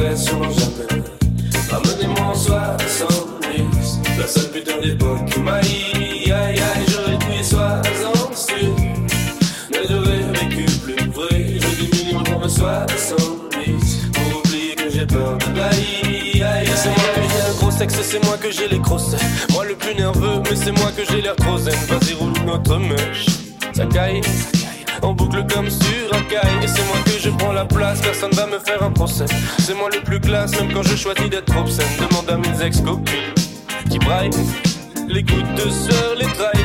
Que j'attendrai sûrement jamais. Ramenez-moi en 70, la seule putain d'époque qui m'a Aïe aïe, j'aurais pu y 60 Mais j'aurais vécu plus vrai. Je diminue pour me 70 pour oublier que j'ai peur de Aïe aïe, c'est moi que j'ai un gros sexe, c'est moi que j'ai les grosses. Moi le plus nerveux, mais c'est moi que j'ai l'air trop zen. Vas-y, roule notre mèche. Ça caille, en boucle comme sur Et c'est moi que je prends la place, personne va me faire un procès. C'est moi le plus classe, même quand je choisis d'être obscène. Demande à mes ex-copines qui braillent. Les gouttes de sœur, les trahis.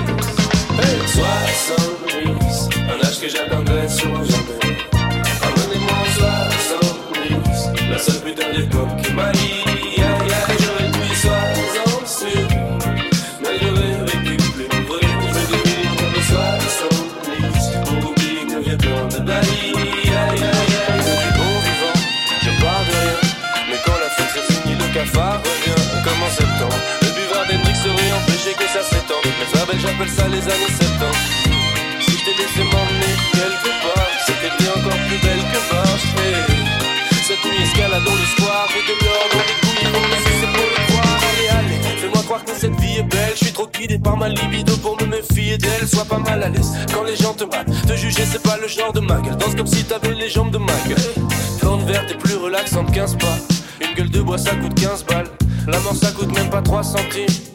Hey. 70, un âge que j'attendrai sur jamais. Amenez-moi en 70, la seule putain d'époque qui m'a ça les années 70. Si t'ai laissé m'emmener quelque part, c'est que t'es encore plus belle que Marche. Cette nuit escaladons l'espoir, et de l'or dans les couilles, mais c'est pour le croire. Allez, allez, fais-moi croire que cette vie est belle. Je suis trop guidé par ma libido pour me méfier d'elle. Sois pas mal à l'aise quand les gens te battent. Te juger, c'est pas le genre de ma gueule. Danse comme si t'avais les jambes de ma gueule. Plante verte est plus relaxante 15 pas. Une gueule de bois, ça coûte 15 balles. La mort, ça coûte même pas 3 centimes.